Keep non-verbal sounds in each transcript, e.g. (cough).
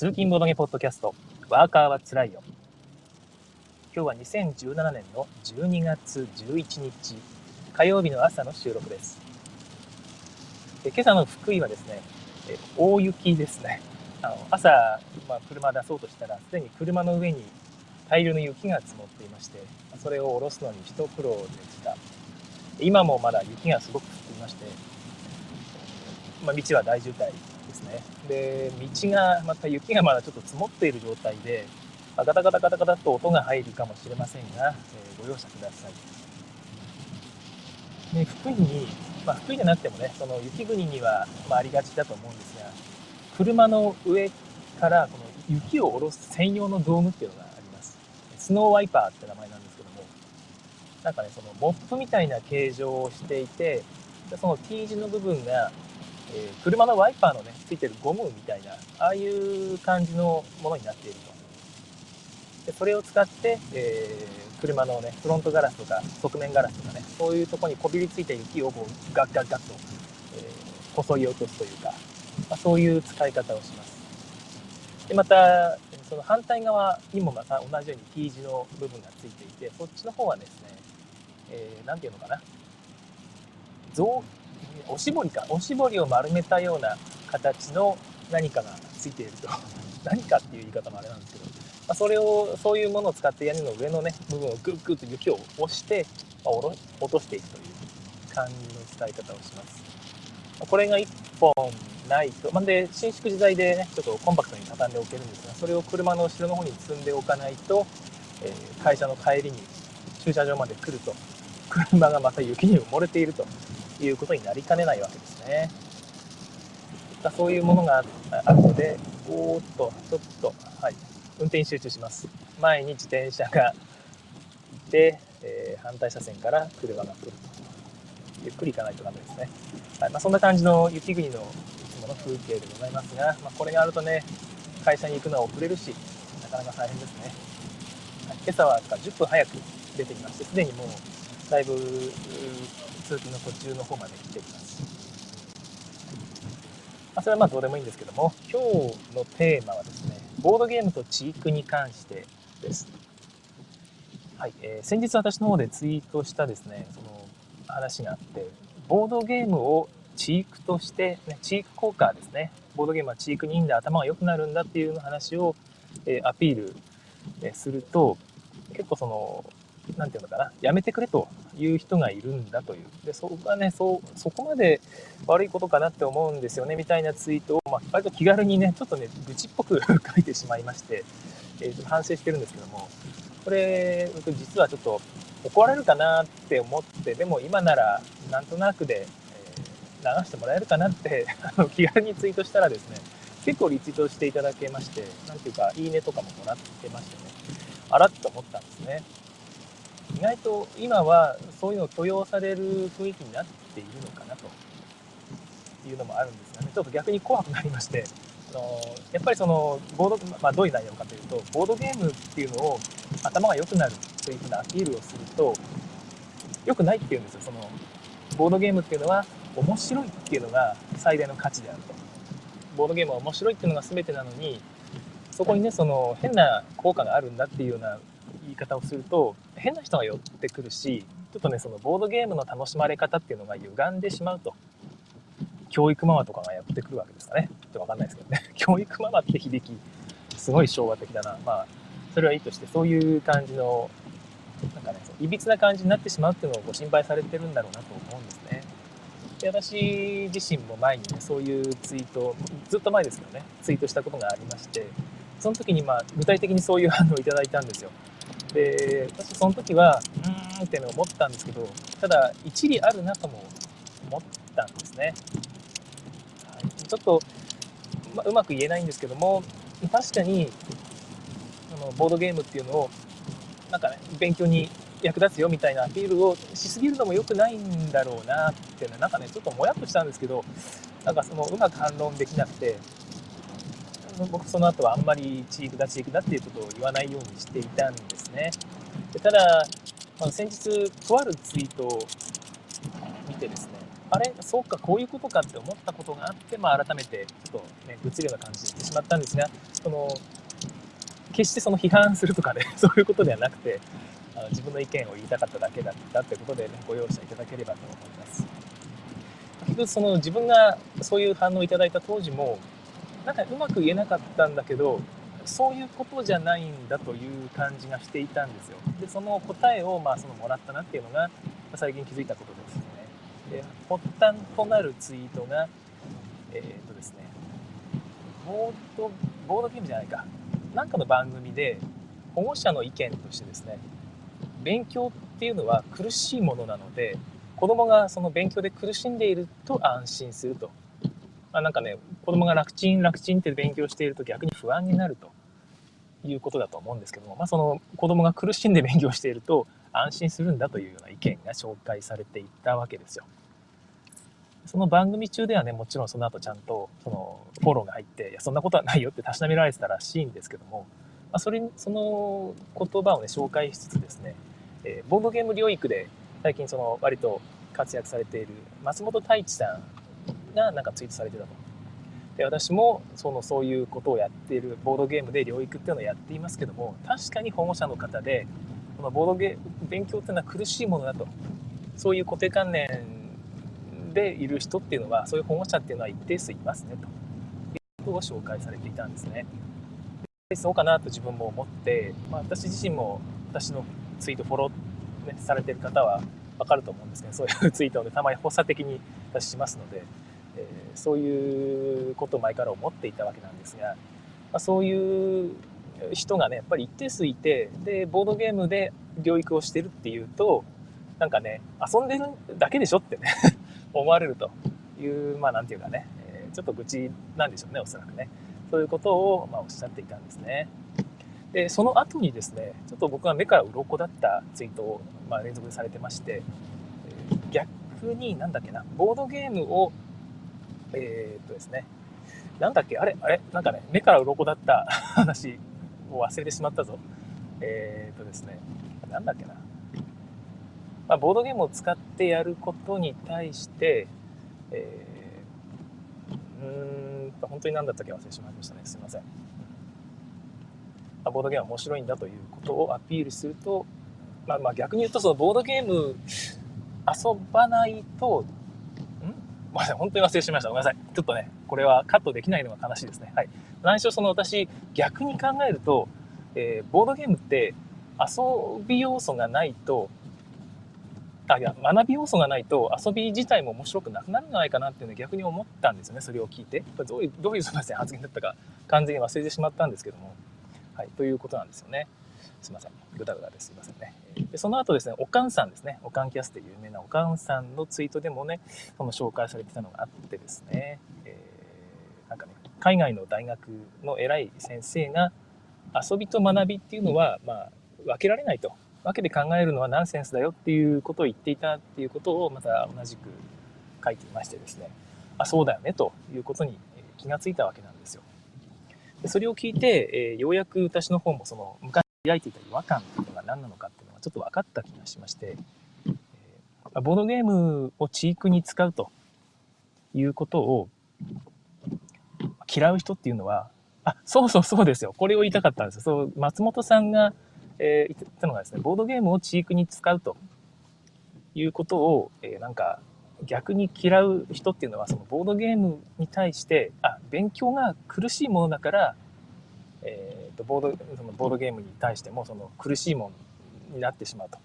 通勤ボドゲポッドキャスト、ワーカーはつらいよ。今日は2017年の12月11日、火曜日の朝の収録です。今朝の福井はですね、大雪ですね。あの朝、まあ、車出そうとしたら、すでに車の上に大量の雪が積もっていまして、それを下ろすのに一苦労でした。今もまだ雪がすごく降っていまして、まあ、道は大渋滞ですね。で、道が、また雪がまだちょっと積もっている状態で、ガタガタガタガタと音が入るかもしれませんが、えー、ご容赦ください。で福井に、まあ、福井じゃなくてもね、その雪国には、まあ、ありがちだと思うんですが、車の上からこの雪を下ろす専用の道具っていうのがあります。スノーワイパーって名前なんですけども、なんかね、そのモップみたいな形状をしていて、その T 字の部分がえー、車のワイパーのね、ついてるゴムみたいな、ああいう感じのものになっていると。でそれを使って、えー、車のね、フロントガラスとか側面ガラスとかね、そういうとこにこびりついた雪をガッガッガッと、えー、こそぎ落とすというか、まあ、そういう使い方をします。で、また、その反対側にもまた同じように T 字の部分がついていて、そっちの方はですね、えー、ていうのかな、造おしぼりか、おしぼりを丸めたような形の何かがついていると。(laughs) 何かっていう言い方もあれなんですけど、まあ、それを、そういうものを使って屋根の上のね、部分をグッグッと雪を押して、まあ、落としていくという感じの使い方をします。これが1本ないと、まあ、で、伸縮自在でね、ちょっとコンパクトに畳んでおけるんですが、それを車の後ろの方に積んでおかないと、えー、会社の帰りに駐車場まで来ると、車がまた雪に埋もれているということになりかねないわけですね。そういうものがあるので、おーっと、ちょっと、はい、運転に集中します。前に自転車がいて、えー、反対車線から車が来ると。ゆっくり行かないとダメですね。はいまあ、そんな感じの雪国のいつもの風景でございますが、まあ、これがあるとね、会社に行くのは遅れるし、なかなか大変ですね。はい、今朝は10分早く出てきまして、すでにもうだいぶ通勤の途中の方まで来ています。まあ、それはまあどうでもいいんですけども、今日のテーマはですね、ボードゲームとチークに関してです。はい、えー、先日私の方でツイートしたですね、その話があって、ボードゲームをチークとして、ね、チーク効果ですね、ボードゲームはチークにいいんだ、頭が良くなるんだっていう話を、えー、アピール、えすると、結構その何て言うのかな、やめてくれという人がいるんだという。で、そこがね、そ、そこまで悪いことかなって思うんですよね、みたいなツイートを、まあ、割と気軽にね、ちょっとね、愚痴っぽく (laughs) 書いてしまいまして、えー、反省してるんですけども、これ、実はちょっと怒られるかなって思って、でも今ならなんとなくで、えー、流してもらえるかなって (laughs) あの気軽にツイートしたらですね、結構リツイートしていただけまして、なんていうか、いいねとかももらってましてね、あらっと思ったんですね。意外と今はそういうのを許容される雰囲気になっているのかなと。いうのもあるんですがね。ちょっと逆に怖くなりまして。あのやっぱりそのボード、まあ、どういう内容かというとボードゲームっていうのを頭が良くなるというふうなアピールをすると良くないっていうんですよ。そのボードゲームっていうのは面白いっていうのが最大の価値であると。ボードゲームは面白いっていうのが全てなのにそこにねその変な効果があるんだっていうような言い方をすると変な人が寄ってくるしちょっとねそのボードゲームの楽しまれ方っていうのが歪んでしまうと。教育ママとかがやってくるわけですかね。ちょっと分かんないですけどね。(laughs) 教育ママって響きすごい昭和的だな。まあそれはいいとしてそういう感じのなんかねいびつな感じになってしまうっていうのをご心配されてるんだろうなと思うんですね。で私自身も前にねそういうツイートずっと前ですけどねツイートしたことがありましてその時にまあ具体的にそういう反応をいただいたんですよ。で私その時はうーんっての思ったんですけどただ一理あるなとも思ったんですね、はい、ちょっと、まうまく言えないんですけども確かにあのボードゲームっていうのをなんかね勉強に役立つよみたいなアピールをしすぎるのも良くないんだろうなっていうのはなんかねちょっともやっとしたんですけどなんかそのうまく反論できなくて僕その後はあんまりチークだチークだっていうことを言わないようにしていたんですね。でただ、まあ、先日とあるツイートを見てですね、あれそうかこういうことかって思ったことがあって、まあ、改めてちょっとねぶつるような感じで言ってしまったんですがその決してその批判するとかねそういうことではなくてあの自分の意見を言いたかっただけだったってことで、ね、ご容赦いただければと思います。結局その自分がそういう反応をいただいた当時もなんかうまく言えなかったんだけどそういうことじゃないんだという感じがしていたんですよ。でその答えをまあそのもらったなっていうのが最近気づいたことですね。で発端となるツイートがえー、っとですねボードボードゲームじゃないかなんかの番組で保護者の意見としてですね勉強っていうのは苦しいものなので子供がその勉強で苦しんでいると安心するとあなんかね子供が楽ちん楽ちんって勉強していると逆に不安になるということだと思うんですけども、まあ、その子供が苦しんで勉強していると安心するんだというような意見が紹介されていたわけですよ。その番組中ではね、もちろんその後ちゃんとそのフォローが入って、いや、そんなことはないよって (laughs) たしなめられてたらしいんですけども、まあ、それその言葉をね、紹介しつつですね、えー、ボードゲーム療育で最近その割と活躍されている松本太一さんがなんかツイートされてたと。で私もそのそういうことをやっているボードゲームで療育っていうのをやっていますけども確かに保護者の方でこのボードゲ勉強っていうのは苦しいものだとそういう固定観念でいる人っていうのはそういう保護者っていうのは一定数いますねということを紹介されていたんですね。そうかなと自分も思って、まあ、私自身も私のツイートフォロー、ね、されてる方は分かると思うんですけどそういうツイートを、たまに発作的に私しますのでえー、そういうことを前から思っていたわけなんですが、まあ、そういう人がねやっぱり一定数いてでボードゲームで療育をしてるっていうとなんかね遊んでるだけでしょってね (laughs) 思われるというまあ何て言うかね、えー、ちょっと愚痴なんでしょうねおそらくねそういうことを、まあ、おっしゃっていたんですね。でその後にですねちょっと僕は目から鱗だったツイートを、まあ、連続でされてまして、逆になんだっけなボードゲームをえー、っとですね、なんだっけ、あれ、あれ、なんかね、目から鱗だった (laughs) 話を忘れてしまったぞ。えー、っとですね、なんだっけな。まあ、ボードゲームを使ってやることに対して、えー、うーん本当に何だったっけ忘れてしまいましたね。すいません。ボードゲームは面白いんだということをアピールすると、まあ、まあ逆に言うとそのボードゲーム遊ばないとごめんなさい、本当に忘れしました。ごめんなさい。ちょっとね、これはカットできないのが悲しいですね。はい。何しろその私、逆に考えると、えー、ボードゲームって遊び要素がないと、あ、いや、学び要素がないと遊び自体も面白くなくなるんじゃないかなっていうのを逆に思ったんですよね、それを聞いて。どういう、どういうすみません、発言だったか完全に忘れてしまったんですけども。はい、ということなんですよね。すいません。ぐだぐだです。すいませんね。でその後ですね、おかんさんですね、おかんキャスで有名なおかんさんのツイートでもね、その紹介されてたのがあってですね、えー、なんかね、海外の大学の偉い先生が、遊びと学びっていうのは、まあ、分けられないと。分けて考えるのはナンセンスだよっていうことを言っていたっていうことをまた同じく書いていましてですね、あ、そうだよねということに気がついたわけなんですよ。でそれを聞いて、えー、ようやく私の方もその昔抱いていた違和感っていうのが何なのかっていうのがちょっと分かった気がしまして、えー、ボードゲームをチークに使うということを嫌う人っていうのは、あ、そうそうそうですよ。これを言いたかったんですよ。そう、松本さんが、えー、言ったのがですね、ボードゲームをチークに使うということを、えー、なんか逆に嫌う人っていうのはそのボードゲームに対してあ勉強が苦しいものだから、え、とボードそのボードゲームに対してもその苦しいものになってしまうと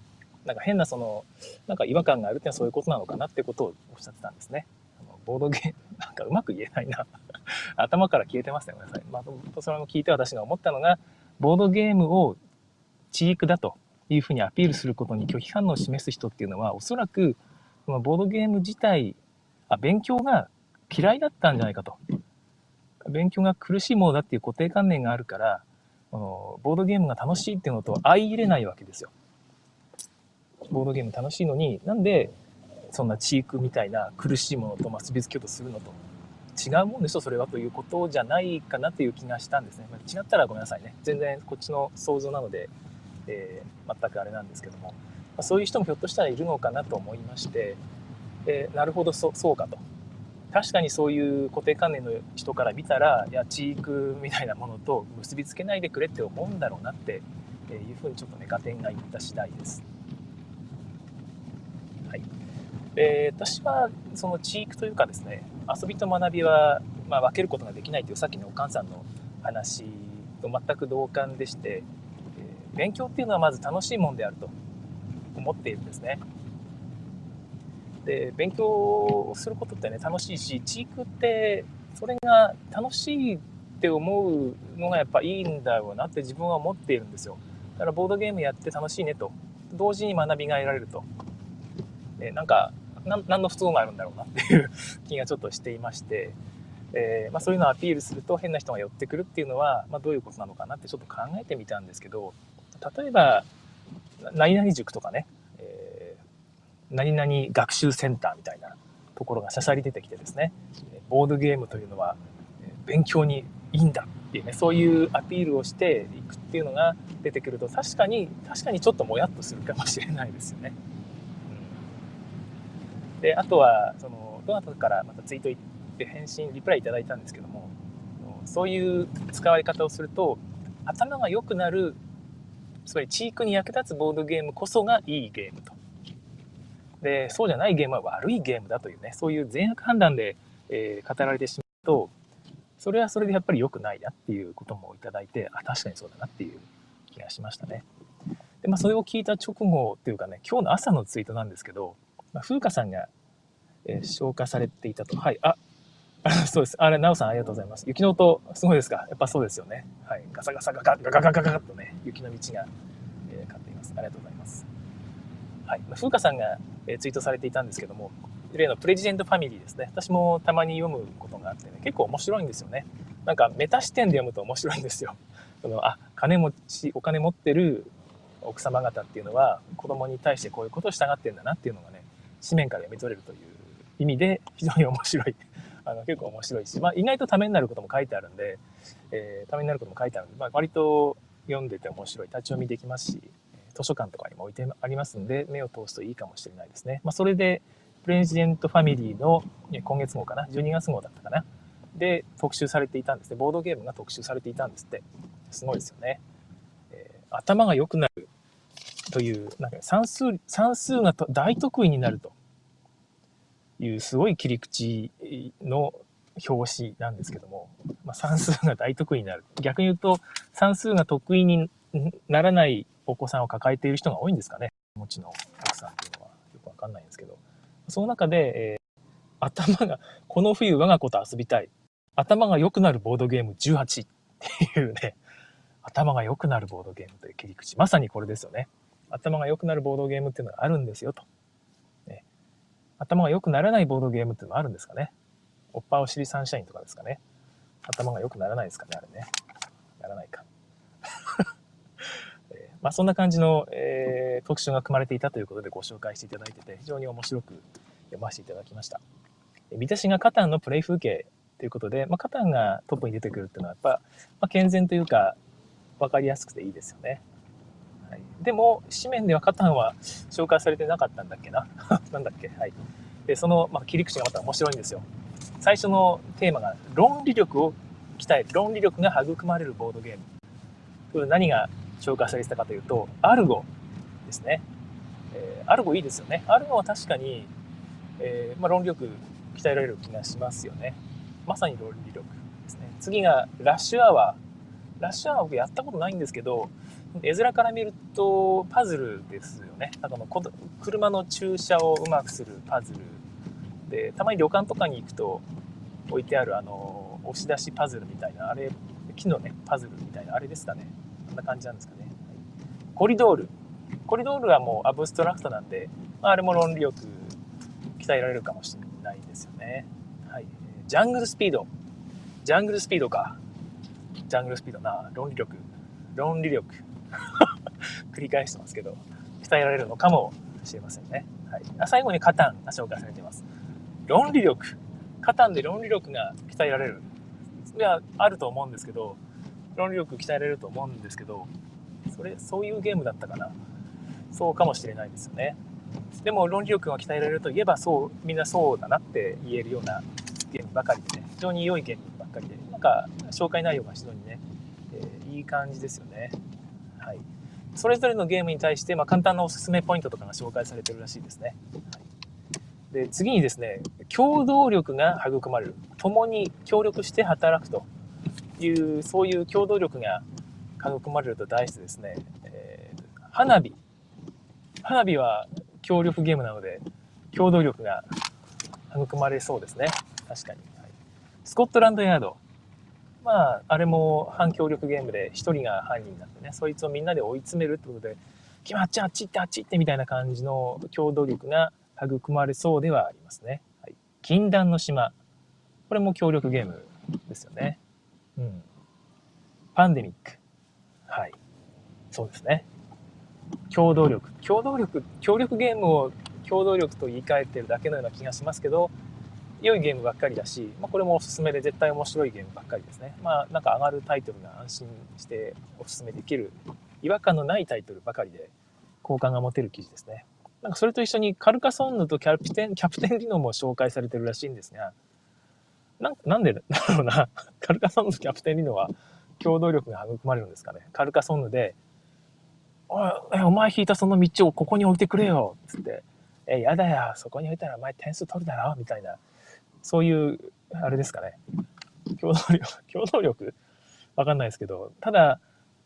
なんか変なそのなんか違和感があるっていうのはそういうことなのかなってことをおっしゃってたんですね。あのボードゲーム (laughs) なんかうまく言えないな (laughs) 頭から消えてますねごめんなさい。まあ、それも聞いて私が思ったのがボードゲームをチークだというふうにアピールすることに拒否反応を示す人っていうのはおそらくそのボードゲーム自体、あ、勉強が嫌いだったんじゃないかと。勉強が苦しいものだっていう固定観念があるから、ボードゲームが楽しいっていうのと相入れないわけですよ。ボードゲーム楽しいのに、なんでそんなチークみたいな苦しいものと結びつけようとするのと。違うもんでしょそれはということじゃないかなという気がしたんですね。違ったらごめんなさいね。全然こっちの想像なので、えー、全くあれなんですけどもま。そういう人もひょっとしたらいるのかなと思いまして、でなるほどそそうかと確かにそういう固定観念の人から見たらいやチークみたいなものと結びつけないでくれって思うんだろうなっていうふうにちょっとね合点がいった次第です。はい、で私はそのチークというかですね遊びと学びは、まあ、分けることができないというさっきのお母さんの話と全く同感でして、え勉強っていうのはまず楽しいもんであると思っているんですね。で勉強することってね楽しいしチークってそれが楽しいって思うのがやっぱいいんだろうなって自分は思っているんですよ。だからボードゲームやって楽しいねと。同時に学びが得られると。でなんか何の不都合があるんだろうなっていう気がちょっとしていまして、えー、まあ、そういうのをアピールすると変な人が寄ってくるっていうのは、まあ、どういうことなのかなってちょっと考えてみたんですけど例えば何々塾とかね。何々学習センターみたいなところがしゃしゃり出てきてですね、ボードゲームというのは勉強にいいんだっていうね、そういうアピールをしていくっていうのが出てくると、確かに、確かにちょっともやっとするかもしれないですよね。で、あとは、その、どなたからまたツイートで返信、リプライいただいたんですけども、そういう使われ方をすると、頭が良くなる、つまりチークに役立つボードゲームこそがいいゲームと。でそうじゃないゲームは悪いゲームだというねそういう善悪判断で、えー、語られてしまうとそれはそれでやっぱり良くないなっていうこともいただいてあ確かにそうだなっていう気がしましたね。でまあ、それを聞いた直後っていうかね今日の朝のツイートなんですけど、まあ、風花さんが、えー、消化されていたと。はいあ (laughs) そうです。あれ奈緒さんありがとうございます。雪の音すごいですか？やっぱそうですよね。はい。ガサガサガガガガガガガッとね雪の道が、えー、買っています。ありがとうございます。はい。風花さんが、ツイートされていたんですけども、例のプレジデントファミリーですね。私もたまに読むことがあってね、結構面白いんですよね。なんかメタ視点で読むと面白いんですよ。(laughs) そのあ、金持ち、お金持ってる奥様方っていうのは子供に対してこういうことを従ってんだなっていうのがね、紙面から読み取れるという意味で非常に面白い。(laughs) あの結構面白いし、まあ、意外とためになることも書いてあるんで、えー、ためになることも書いてあるんで、まあ、割と読んでて面白い。立ち読みできますし、図書館とかにも置いてありますんで、目を通すといいかもしれないですね。まあ、それで、プレジデントファミリーの今月号かな、12月号だったかな、で特集されていたんですね。ボードゲームが特集されていたんですって。すごいですよね。えー、頭が良くなるという、なんか算数、算数が大得意になるというすごい切り口の表紙なんですけども、まあ、算数が大得意になる。逆に言うと、算数が得意にならないお子さんを抱えている人が多いんですかね。お持ちの奥さんっていうのはよくわかんないんですけど。その中で、えー、頭が、この冬我が子と遊びたい。頭が良くなるボードゲーム18っていうね、頭が良くなるボードゲームという切り口。まさにこれですよね。頭が良くなるボードゲームっていうのがあるんですよと。ね、頭が良くならないボードゲームっていうのもあるんですかね。おっぱお尻サンシャインとかですかね。頭が良くならないですかね、あれね。ならないか。まあ、そんな感じの、えー、特集が組まれていたということでご紹介していただいてて、非常に面白く読ませていただきました。見出しがカタンのプレイ風景ということで、まあ、カタンがトップに出てくるっていうのはやっぱ、まあ、健全というか、分かりやすくていいですよね。はい、でも、紙面ではカタンは紹介されてなかったんだっけな？(laughs) なんだっけ？はい。で、その、まあ、切り口がまた面白いんですよ。最初のテーマが論理力を鍛える。論理力が育まれるボードゲーム。何が紹介されてたかというと、アルゴですね。えー、アルゴいいですよね。アルゴは確かに、えー、まあ、論理力鍛えられる気がしますよね。まさに論理力ですね。次がラッシュアワー。ラッシュアワー僕やったことないんですけど、絵面から見るとパズルですよね。あの車の駐車をうまくするパズルで、たまに旅館とかに行くと置いてあるあの押し出しパズルみたいな、あれ、木のね、パズルみたいな、あれですかね。んな感じなんですかね。コリドール。コリドールはもうアブストラクトなんで、まあ、あれも論理力鍛えられるかもしれないですよね。はい。ジャングルスピード。ジャングルスピードか。ジャングルスピードな。論理力。論理力。(laughs) 繰り返してますけど、鍛えられるのかもしれませんね。はい。最後にカタンが紹介されています。論理力。カタンで論理力が鍛えられる。いや、あると思うんですけど、論理力鍛えられると思うんですけど、それ、そういうゲームだったかな。そうかもしれないですよね。でも論理力が鍛えられるといえばそうみんなそうだなって言えるようなゲームばかりでね非常に良いゲームばっかりでなんか紹介内容が非常にね、えー、いい感じですよね。はい。それぞれのゲームに対して、まあ、簡単なおすすめポイントとかが紹介されてるらしいですね、はい、で次にですね協働力が育まれる。共に協力して働くと。いうそういう協働力が育まれると題してですね、えー、花火花火は協力ゲームなので、共同力が育まれそうですね。確かに。はい、スコットランドヤード。まあ、あれも反協力ゲームで1人が犯人なってね、そいつをみんなで追い詰めるってことで、決まっちゃあっち行ってあっち行ってみたいな感じの共同力が育まれそうではありますね。はい、禁断の島。これも協力ゲームですよね。うん。パンデミック。はい。そうですね。共同力共同力協力ゲームを共同力と言い換えてるだけのような気がしますけど良いゲームばっかりだし、まあ、これもおすすめで絶対面白いゲームばっかりですねまあなんか上がるタイトルが安心しておすすめできる違和感のないタイトルばかりで好感が持てる記事ですねなんかそれと一緒にカルカソンヌとキャプテンキャプテンリノも紹介されてるらしいんですがななんで (laughs) だろうな。カルカソンヌとキャプテンリノは共同力が育まれるんですかね。カルカソンヌでおい、お前引いたその道をここに置いてくれよ。つって、え、やだよ、そこに置いたらお前点数取るだろ。みたいな、そういう、あれですかね。共同力、(laughs) 共同力？わかんないですけど、ただ、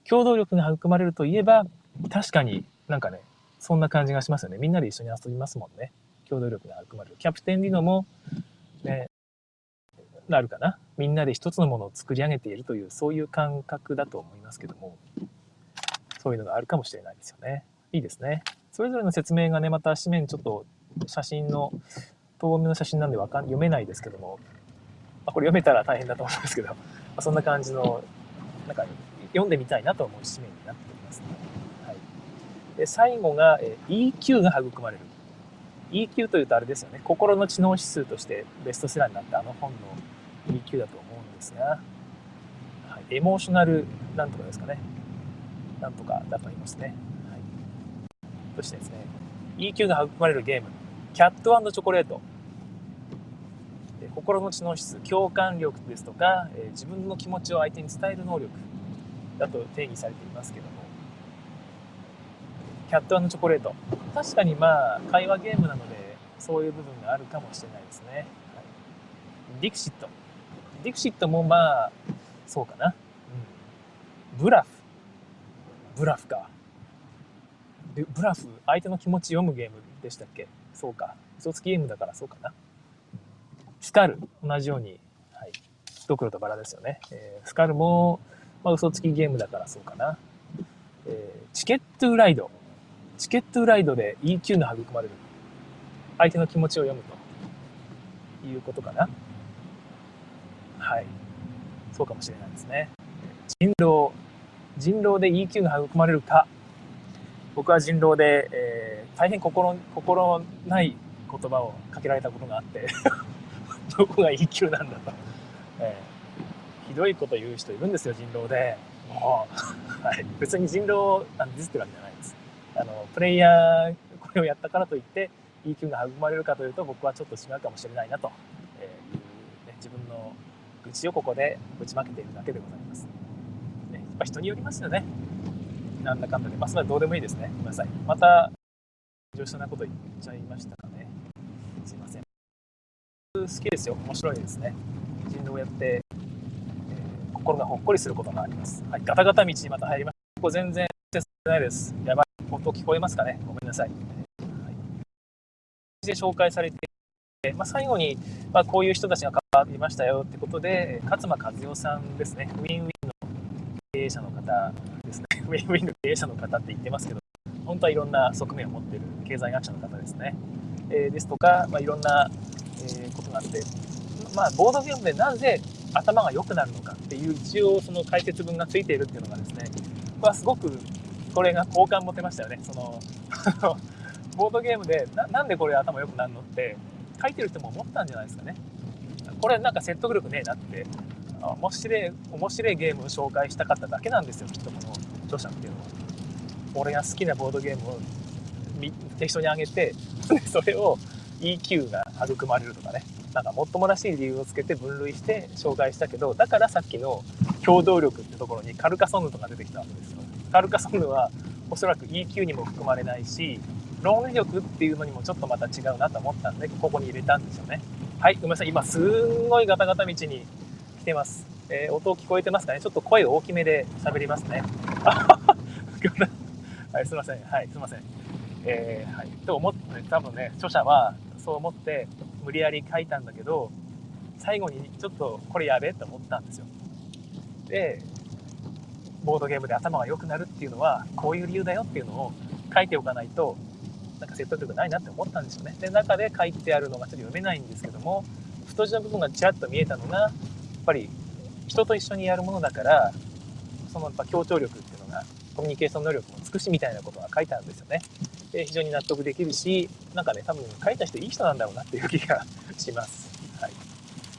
共同力が育まれるといえば、確かになんかね、そんな感じがしますよね。みんなで一緒に遊びますもんね。共同力が育まれる。キャプテンリノも、ね、なるかな？みんなで一つのものを作り上げているという、そういう感覚だと思いますけども。そういうのがあるかもしれないですよね。いいですね。それぞれの説明がね、また紙面ちょっと写真の、遠目の写真なんでわかん読めないですけども、まあ、これ読めたら大変だと思うんですけど、(laughs) まあ、そんな感じの、なんか読んでみたいなと思う紙面になっております、ね。はい。で、最後が、え EQ が育まれる。EQ というとあれですよね。心の知能指数としてベストセラーになったあの本の EQ だと思うんですが、はい、エモーショナルなんとかですかね。なんとかだと思いますね。はい、そしてですね、EQ が育まれるゲーム、キャットチョコレート。心の知能指数、共感力ですとか、え自分の気持ちを相手に伝える能力だと定義されていますけども、キャットチョコレート。確かにまあ、会話ゲームなので、そういう部分があるかもしれないですね。はい、ディクシット。ディクシットもまあ、そうかな。うん、ブラフ。ブラフか。ブラフ、相手の気持ち読むゲームでしたっけ？そうか。嘘つきゲームだからそうかな。スカル、同じように、はい。ドクロとバラですよね。えー、スカルも、まあ、嘘つきゲームだからそうかな。えー、チケットライド。チケットライドで EQ の育まれる。相手の気持ちを読むということかな。はい。そうかもしれないですね。人狼。人狼で EQ が育まれるか。僕は人狼で、えー、大変心心ない言葉をかけられたことがあって。(laughs) どこが EQ なんだと、えー、ひどいこと言う人いるんですよ人狼で。もう、(laughs) はい、別に人狼あのディスってるわけじゃないです。あのプレイヤーこれをやったからといって EQ が育まれるかというと僕はちょっと違うかもしれないなと、愚痴をここでぶちまけているだけでございますね、やっぱ人によりますよね。なんだかんだで。まあ、それはどうでもいいですね。ごめんなさい。また、上質なこと言っちゃいましたかね。すいません。好きですよ。面白いですね。人狼をやって、えー、心がほっこりすることがあります。はい、ガタガタ道にまた入りました。ここ全然、ないです。やばい。音聞こえますかねごめんなさい。はい、で紹介されてまあ、最後に、まあ、こういう人たちが関わりましたよってことで、勝間和代さんですね、ウィンウィンの経営者の方ですね、(laughs) ウィンウィンの経営者の方って言ってますけど、本当はいろんな側面を持っている経済学者の方ですね。えー、ですとか、まあ、いろんな、えー、ことがあって、まあ、ボードゲームでなぜ頭が良くなるのかっていう一応その解説文がついているっていうのがですね、これはすごくこれが好感持てましたよね。その (laughs) ボードゲームでななんでこれ頭良くなるのって書いてる人も思ったんじゃないですかね。これなんか説得力ねえなって。面白い面白いゲームを紹介したかっただけなんですよきっとこの著者っていうのは。俺が好きなボードゲームを適当に上げて (laughs) それを EQ が育まれるとかね。なんかもっともらしい理由をつけて分類して紹介したけどだからさっきの共同力ってところにカルカソンヌとか出てきたわけですよ。カルカソンヌはおそらく EQ にも含まれないし論理力っていうのにもちょっとまた違うなと思ったんでここに入れたんですよねはいごめんなさい今すんごいガタガタ道に来てますえー、音聞こえてますかねちょっと声大きめで喋りますね。(laughs) はい、すいません。はい、すいません。えー、はい。と思って、多分ね、著者はそう思って無理やり書いたんだけど、最後にちょっとこれやべえって思ったんですよ。で、ボードゲームで頭が良くなるっていうのは、こういう理由だよっていうのを書いておかないと、なんか説得力ないなって思ったんですよね。で、中で書いてあるのがちょっと読めないんですけども、太字の部分がちらっと見えたのが、やっぱり人と一緒にやるものだからそのやっぱ協調力っていうのがコミュニケーション能力も尽くしみたいなことが書いてあるんですよね。で非常に納得できるしなんかね多分書いた人いい人なんだろうなっていう気が (laughs) します。はい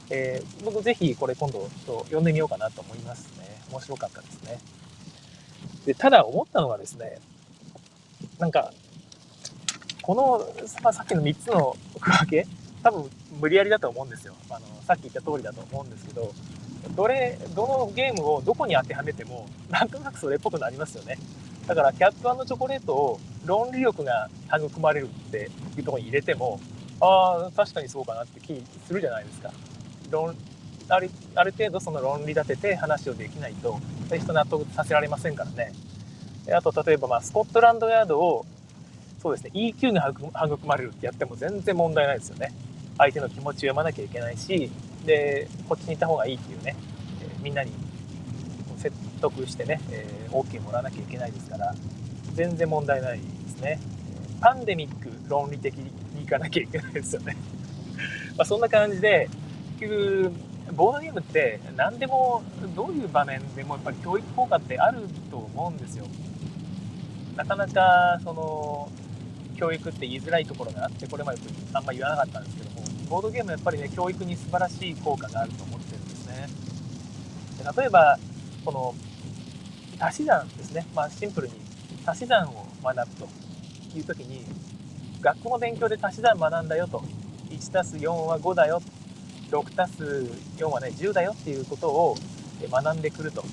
えー、僕ぜひこれ今度ちょっと読んでみようかなと思いますね。面白かったですね。でただ思ったのはですねなんかこの、まあ、さっきの3つの区分け多分無理やりだと思うんですよ。あのさっき言った通りだと思うんですけどどれ、どのゲームをどこに当てはめても、なんとなくそれっぽくなりますよね。だから、キャットチョコレートを論理力が育まれるっていうところに入れても、ああ、確かにそうかなって気するじゃないですか。論あるある程度その論理立てて話をできないと、人納得させられませんからね。あと、例えば、まあ、スコットランドヤードを、そうですね、EQ が育まれるってやっても全然問題ないですよね。相手の気持ちを読まなきゃいけないし、でこっちに行った方がいいっていうね、えー、みんなに説得してね、えー、OK もらわなきゃいけないですから全然問題ないですね。パンデミック論理的に行かなきゃいけないですよね。(laughs) まあそんな感じで結局ボードゲームって何でもどういう場面でもやっぱり教育効果ってあると思うんですよ。なかなかその教育って言いづらいところがあってこれまであんま言わなかったんですけどもボードゲームやっぱりね教育に素晴らしい効果があると思ってるんですね。で例えばこの足し算ですね、まあ、シンプルに足し算を学ぶという時に学校の勉強で足し算学んだよと 1+4 は5だよ 6+4 はね10だよっていうことを学んでくると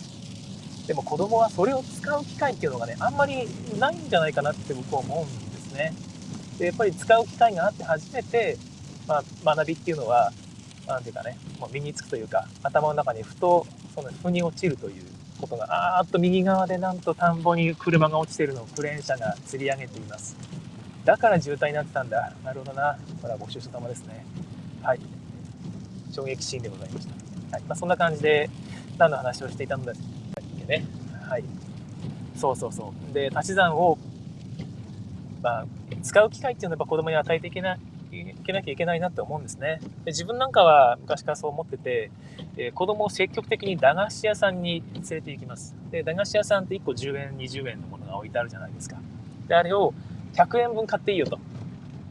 でも子供はそれを使う機会っていうのがねあんまりないんじゃないかなって僕は思うんですね。でやっぱり使う機会があって初めてまあ、学びっていうのは何ていうかねもう身につくというか頭の中にふとその腑に落ちるということがあーっと右側でなんと田んぼに車が落ちてるのをクレーン車が釣り上げています。だから渋滞になってたんだ。なるほどな。これはご愁傷様ですね。はい。衝撃シーンでございました、はい。まあ、そんな感じで何の話をしていたのだっけね。はい。そうそうそう。で足し算をまあ、使う機会っていうのはやっぱ子供に与えていけないいけなきゃいけないなって思うんですね。で自分なんかは昔からそう思ってて、えー、子供を積極的に駄菓子屋さんに連れて行きます。で、駄菓子屋さんって1個10円、20円のものが置いてあるじゃないですか。で、あれを100円分買っていいよと。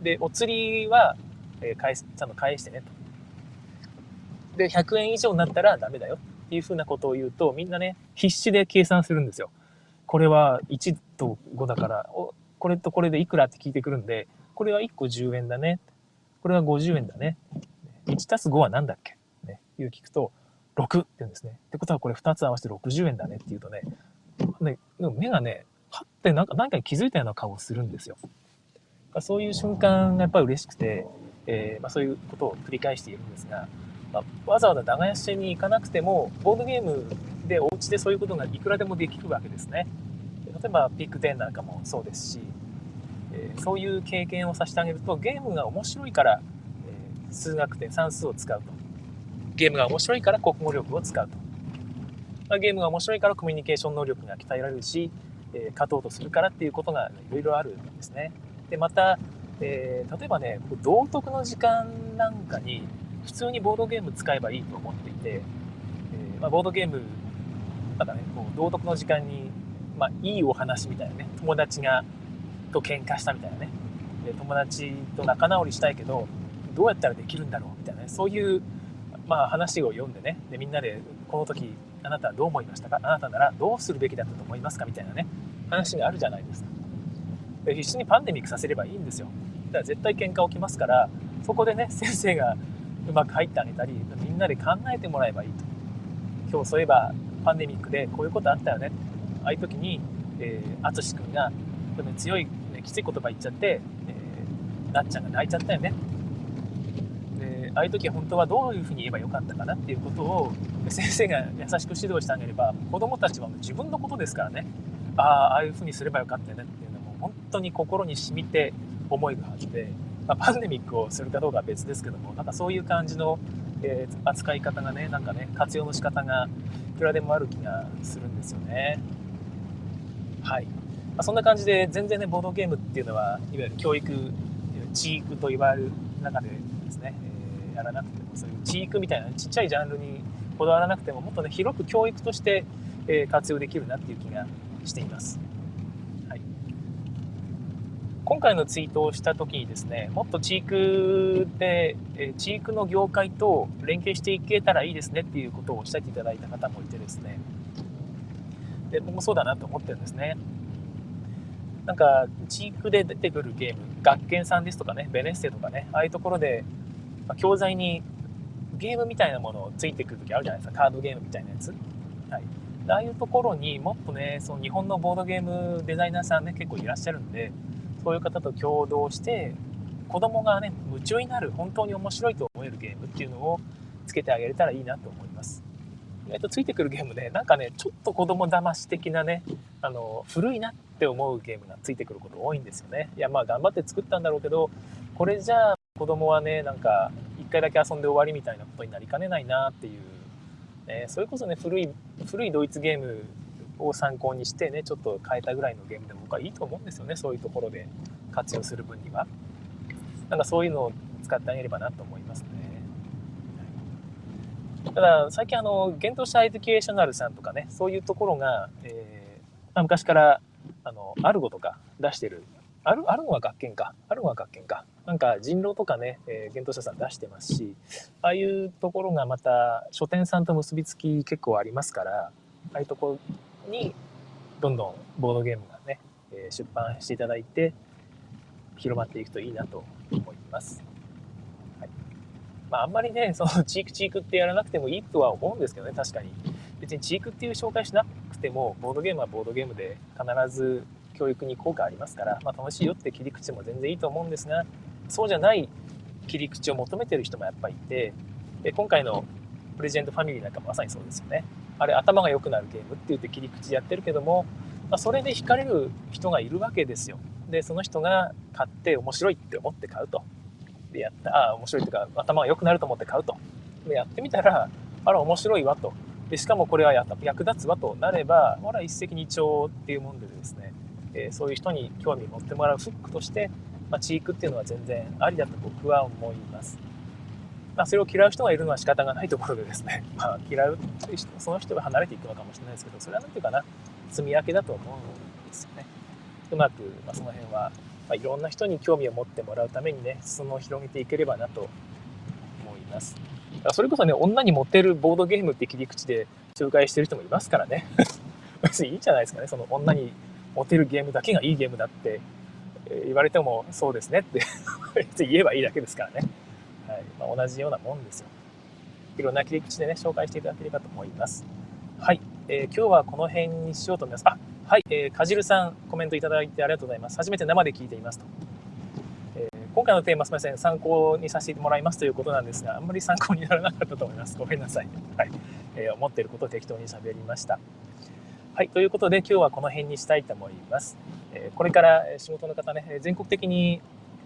で、お釣りは、えー、返す、ちゃんと返してねと。で、100円以上になったらダメだよっていうふうなことを言うと、みんなね、必死で計算するんですよ。これは1と5だから、これとこれでいくらって聞いてくるんで、これは1個10円だね。これは50円だね。1たす5は何だっけ？ね。いう聞くと、6って言うんですね。ってことはこれ2つ合わせて60円だねって言うとね、ね目がね、はってなんか何かに気づいたような顔をするんですよ。そういう瞬間がやっぱり嬉しくて、えー、まあ、そういうことを繰り返しているんですが、まあ、わざわざ駄菓子屋に行かなくても、ボードゲームでお家でそういうことがいくらでもできるわけですね。例えばピック10なんかもそうですし、えー、そういう経験をさせてあげるとゲームが面白いから、えー、数学点算数を使うと。ゲームが面白いから国語力を使うと、ま、ゲームが面白いからコミュニケーション能力が鍛えられるし、えー、勝とうとするからっていうことがいろいろあるんですね。でまた、えー例えばね道徳の時間なんかに普通にボードゲーム使えばいいと思っていて、えまあ、ボードゲームなんかねこう道徳の時間にまあ、いいお話みたいなね友達がと喧嘩したみたいなね。で友達と仲直りしたいけどどうやったらできるんだろうみたいなね。そういう、まあ、話を読んでね。でみんなでこの時あなたはどう思いましたか？あなたならどうするべきだったと思いますか？みたいなね。話があるじゃないですか。で必死にパンデミックさせればいいんですよ。だから絶対喧嘩起きますからそこでね (laughs) 先生がうまく入ってあげたりみんなで考えてもらえばいいと。今日そういえばパンデミックでこういうことあったよね。ああいう時に淳、えー、君が強い、きつい言葉言っちゃって、えー、なっちゃんが泣いちゃったよね。でああいう時本当はどういうふうに言えばよかったかなっていうことを先生が優しく指導してあげれば子どもたちは自分のことですからね。ああああいうふうにすればよかったよねっていうのも本当に心に染みて思えるはずで、まあ、パンデミックをするかどうかは別ですけどもなんかそういう感じの、えー、扱い方がねなんかね活用の仕方がいくらでもある気がするんですよね。はい、まあ、そんな感じで全然ねボードゲームっていうのはいわゆる教育地域と言われる中でですね、えー、やらなくてもそういう地域みたいなちっちゃいジャンルにこだわらなくてももっとね広く教育として、えー、活用できるなっていう気がしています。今回のツイートをした時にですね、もっと地域で、え地域の業界と連携していけたらいいですねっていうことをおっしゃっていただいた方もいてですね、で僕もそうだなと思ってるんですね。なんか、地域で出てくるゲーム、学研さんですとかね、ベネッセとかね、ああいうところで、ま教材にゲームみたいなものをついてくる時あるじゃないですか、カードゲームみたいなやつ。はい。ああいうところにもっとね、その日本のボードゲームデザイナーさんね、結構いらっしゃるんで、そういう方と共同して子供がね夢中になる本当に面白いと思えるゲームっていうのをつけてあげれたらいいなと思います意外とついてくるゲームでなんかねちょっと子供騙し的なねあの古いなってって思うゲームがついてくること多いんですよね。いやまあ頑張って作ったんだろうけどこれじゃあ子供はねなんか1回だけ遊んで終わりみたいなことになりかねないなっていう、ね、それこそね古い古いドイツゲームを参考にしてねちょっと変えたぐらいのゲームでも僕はいいと思うんですよね。そういうところで活用する分には。なんかそういうのを使ってあげればなと思いますね。ただ最近あの幻冬舎エデュケーショナルさんとかねそういうところが、えーま、昔からあのアルゴとか出してるアルアルゴは学研かアルゴは学研かなんか人狼とかね、えー、幻冬舎さん出してますしああいうところがまた書店さんと結びつき結構ありますからああいうところにどんどんボードゲームがね、え出版していただいて広まっていくといいなと思います。はいまあ、あんまりね、そのチークチークってやらなくてもいいとは思うんですけどね、確かに。別にチークっていう紹介しなくても、ボードゲームはボードゲームで必ず教育に効果ありますから、まあ、楽しいよって切り口も全然いいと思うんですが、そうじゃない切り口を求めてる人もやっぱりいて、で今回のプレジェントファミリーなんかもまさにそうですよね。あれ頭が良くなるゲームって言って切り口やってるけども、まあ、それで惹かれる人がいるわけですよ。で、その人が買って面白いって思って買うと。で、やった、あ、面白いっていうか頭が良くなると思って買うと。で、やってみたら、あら、面白いわと。で、しかもこれは役立つわとなれば、ほら、一石二鳥っていうもんでですね、えー、そういう人に興味を持ってもらうフックとして、まあ、チークっていうのは全然ありだと僕は思います。まあ、それを嫌う人がいるのは仕方がないところでですね、(laughs) まあ、嫌う人その人が離れていくのかもしれないですけどそれは何ていうかな積み分けだと思うんですよねうまく、まあ、その辺は、まあ、いろんな人に興味を持ってもらうためにね裾野を広げていければなと思いますそれこそね女にモテるボードゲームって切り口で紹介してる人もいますからね (laughs) 別にいいじゃないですかねその女にモテるゲームだけがいいゲームだって言われてもそうですねって言えばいいだけですからねはいまあ、同じようなもんですよ。いろんな切り口でね、紹介していただければと思います。はい、えー、今日はこの辺にしようと思います。あ、はい、えー、かじるさん、コメントいただいてありがとうございます。初めて生で聞いていますと。今回のテーマ、すみません、参考にさせてもらいますということなんですが、あんまり参考にならなかったと思います。ごめんなさい。はい、えー、思っていることを適当に喋りました。はい、ということで、今日はこの辺にしたいと思います。えこれから仕事の方ね、全国的に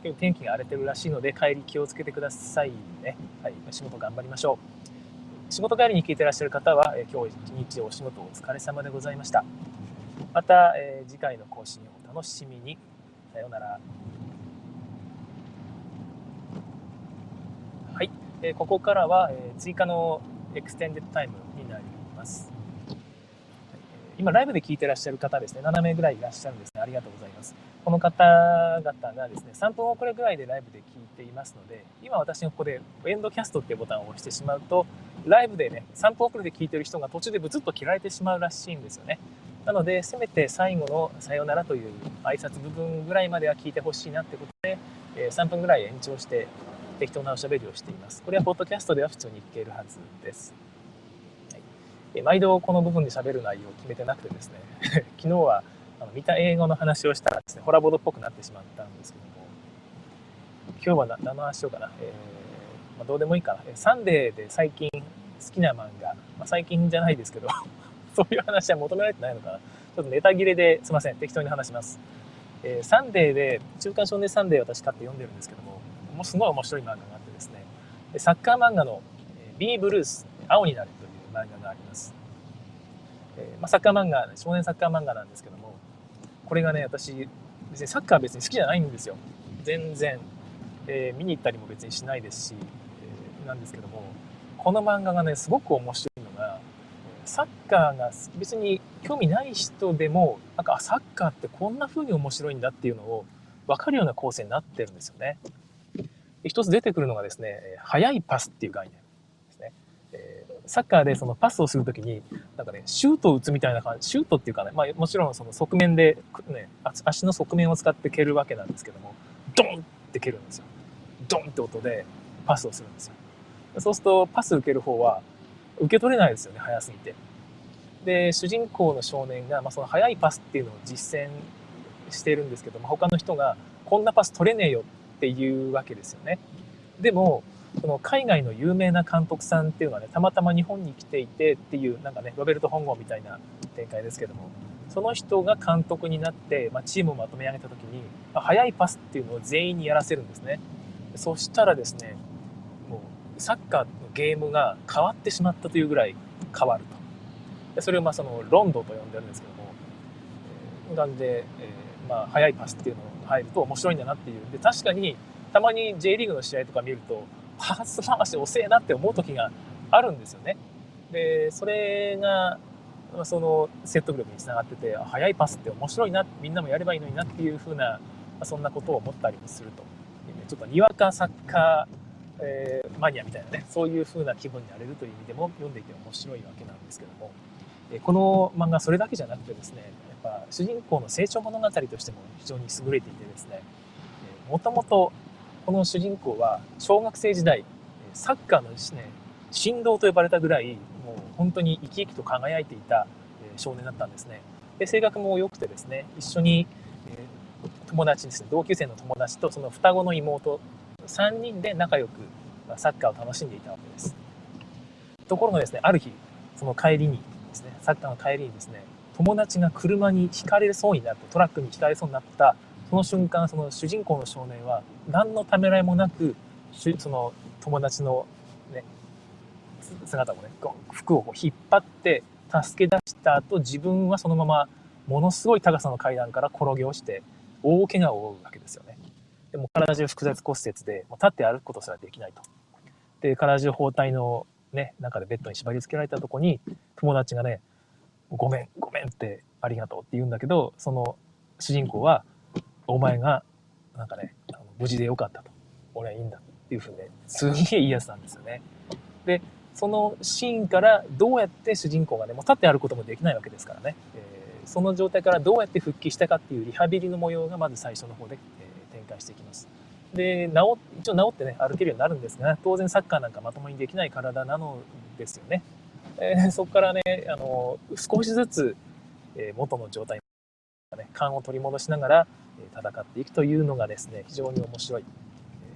結構天気が荒れてるらしいので帰り気をつけてくださいね。はい、仕事頑張りましょう。仕事帰りに聞いてらっしゃる方は、え今日一日お仕事お疲れ様でございました。また、え次回の更新をお楽しみに。さようなら。はい、えここからは、え追加の extended time になります。今ライブで聞いてらっしゃる方ですね、7名ぐらいいらっしゃるんですね。ありがとうございます。この方々がですね、3分遅れぐらいでライブで聞いていますので、今私がここでエンドキャストっていうボタンを押してしまうと、ライブでね、3分遅れで聞いてる人が途中でブツッと切られてしまうらしいんですよね。なのでせめて最後の「さよなら」という挨拶部分ぐらいまでは聞いてほしいなってことで、え3分ぐらい延長して適当なおしゃべりをしています。これはポッドキャストでは普通に聞けるはずです、はい、え毎度この部分で喋る内容を決めてなくてですね。(laughs) 昨日はあの見た英語の話をしたらですねホラボードっぽくなってしまったんですけども。今日は何の話しようかな、えー、まあ、どうでもいいかな。サンデーで最近好きな漫画、まあ、最近じゃないですけど (laughs) そういう話は求められてないのかな。ちょっとネタ切れですいません。適当に話します。えー、サンデーで、週刊少年サンデー私買って読んでるんですけども、もすごい面白い漫画があってですね、サッカー漫画の、えー、 BE BLUES、青になれという漫画があります。え、ま、サッカー漫画、少年サッカー漫画なんですけども、これがね、私、別にサッカー別に好きじゃないんですよ。全然。えー、見に行ったりも別にしないですし、えー、なんですけども、この漫画がね、すごく面白いのが、サッカーが別に興味ない人でもなんかサッカーってこんな風に面白いんだっていうのを分かるような構成になってるんですよね。一つ出てくるのがですね速いパスっていう概念ですね。えサッカーでそのパスをするときになんかねシュートを打つみたいな感じシュートっていうかね、まあ、もちろんその側面で、ね、足の側面を使って蹴るわけなんですけどもドンって蹴るんですよ。ドンって音でパスをするんですよ。そうするとパス受ける方は受け取れないですよね、早すぎて。で、主人公の少年が、まあ、その速いパスっていうのを実践してるんですけども、他の人が、こんなパス取れねえよっていうわけですよね。でも、その海外の有名な監督さんっていうのはね、たまたま日本に来ていてっていう、なんかね、ロベルト本郷みたいな展開ですけども、その人が監督になって、まあ、チームをまとめ上げた時に、まあ、速いパスっていうのを全員にやらせるんですね。そしたらですね、もうサッカーのゲームが変わってしまったというぐらい変わると。でそれをまあそのロンドと呼んでるんですけども、えー、感じで、えー、まあ速いパスっていうのが入ると面白いんだなっていう。で、確かにたまに J リーグの試合とか見ると、(laughs) パス回し遅えなって思う時があるんですよね。で、それが、その説得力につながってて、速いパスって面白いな、みんなもやればいいのになっていうふうな、そんなことを思ったりもすると。ちょっとにわかサッカーえー、マニアみたいなねそういう風な気分になれるという意味でも読んでいて面白いわけなんですけども、え、この漫画それだけじゃなくてですね主人公の成長物語としても非常に優れていてですねもともとこの主人公は小学生時代サッカーのですね神童と呼ばれたぐらいもう本当に生き生きと輝いていた少年だったんですねで性格も良くてですね一緒に友達ですね同級生の友達とその双子の妹3人で仲良くサッカーを楽しんでいたわけです。ところがですね、ある日、その帰りにですね、サッカーの帰りにですね、友達が車にひかれそうになった、トラックにひかれそうになった、その瞬間、その主人公の少年は、何のためらいもなく、その友達のね、姿をね、服を引っ張って助け出した後、自分はそのままものすごい高さの階段から転げ落ちて、大怪我を負うわけですよね。でも体中複雑骨折で、もう立って歩くことすらできないと。で、体中包帯のね、中でベッドに縛り付けられたとこに、友達がね、ごめん、ごめんって、ありがとうって言うんだけど、その主人公は、お前が、なんかね、無事でよかったと。俺はいいんだっていうふうにね、すげえいいやつなんですよね。で、そのシーンからどうやって主人公がね、もう立って歩くこともできないわけですからね、えー、その状態からどうやって復帰したかっていうリハビリの模様がまず最初の方で、え展開していきます。で、治、一応治ってね、歩けるようになるんですが、当然サッカーなんかまともにできない体なのですよね。えー、そこからね、あの、少しずつ、え、元の状態、ね、勘を取り戻しながら、え、戦っていくというのがですね、非常に面白い。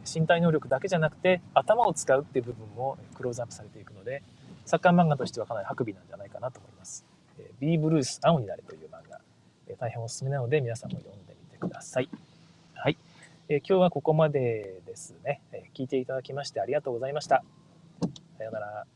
身体能力だけじゃなくて、頭を使うっていう部分もクローズアップされていくので、サッカー漫画としてはかなり白美なんじゃないかなと思います。えー、ビーブルース青になれという漫画、え、大変おすすめなので皆さんも読んでみてください。はい。え、今日はここまでですね、え、聞いていただきましてありがとうございました。さようなら。